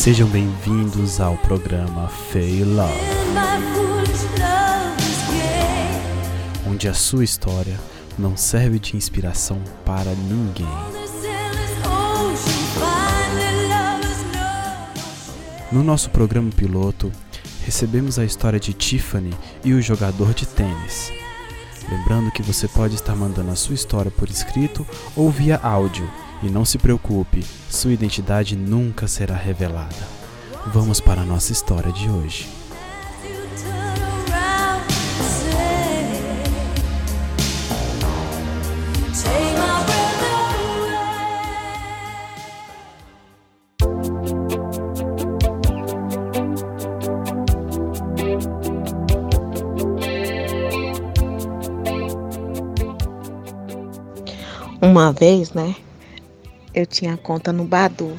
Sejam bem-vindos ao programa Fey Love, onde a sua história não serve de inspiração para ninguém. No nosso programa piloto, recebemos a história de Tiffany e o jogador de tênis. Lembrando que você pode estar mandando a sua história por escrito ou via áudio e não se preocupe, sua identidade nunca será revelada. Vamos para a nossa história de hoje. Uma vez, né? Eu tinha conta no Badu.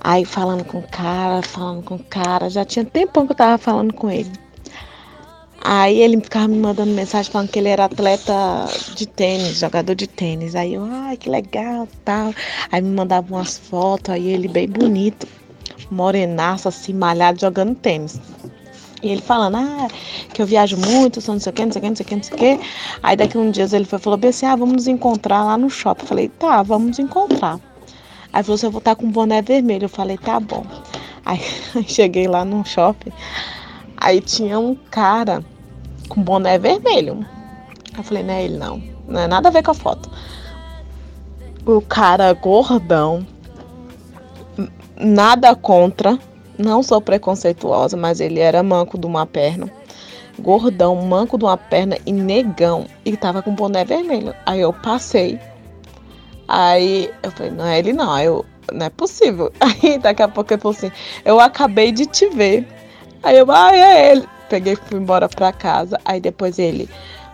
Aí falando com o cara, falando com o cara, já tinha tempão que eu tava falando com ele. Aí ele ficava me mandando mensagem falando que ele era atleta de tênis, jogador de tênis. Aí eu, ai, que legal, tal. Aí me mandava umas fotos, aí ele bem bonito, morenaço, assim, malhado, jogando tênis. E ele falando, ah, que eu viajo muito, sou não sei o que, não sei o que, não sei o que, não sei o que. Aí daqui um dia ele foi, falou bem assim, ah, vamos nos encontrar lá no shopping. Eu falei, tá, vamos nos encontrar. Aí falou eu vou estar com um boné vermelho. Eu falei, tá bom. Aí cheguei lá no shopping, aí tinha um cara com boné vermelho. Eu falei, não é ele não, não é nada a ver com a foto. O cara gordão, nada contra, não sou preconceituosa, mas ele era manco de uma perna. Gordão, manco de uma perna e negão. E tava com boné vermelho. Aí eu passei. Aí eu falei, não é ele não. Aí eu, não é possível. Aí daqui a pouco ele falou assim, eu acabei de te ver. Aí eu, ah, é ele. Peguei e fui embora pra casa. Aí depois ele,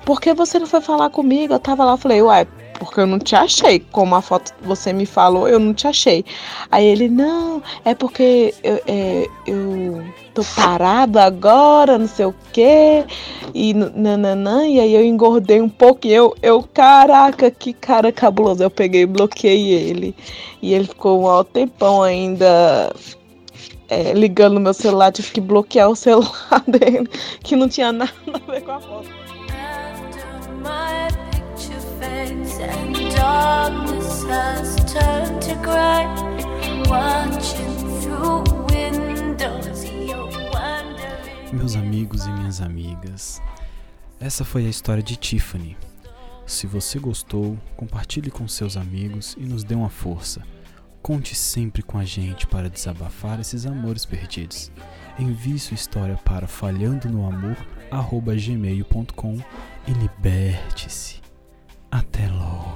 por que você não foi falar comigo? Eu tava lá, eu falei, uai, porque eu não te achei. Como a foto você me falou, eu não te achei. Aí ele, não, é porque eu, é, eu tô parado agora, não sei o quê, e nananã, e aí eu engordei um pouco, e eu, eu, caraca, que cara cabuloso. Eu peguei e bloqueei ele. E ele ficou um alto tempão ainda é, ligando no meu celular, tive que bloquear o celular dele, que não tinha nada a ver com a foto. Darkness has turned to. Watching through windows, Meus amigos e minhas amigas, essa foi a história de Tiffany. Se você gostou, compartilhe com seus amigos e nos dê uma força. Conte sempre com a gente para desabafar esses amores perdidos. Envie sua história para falhando no amor@gmail.com e liberte-se. Até logo.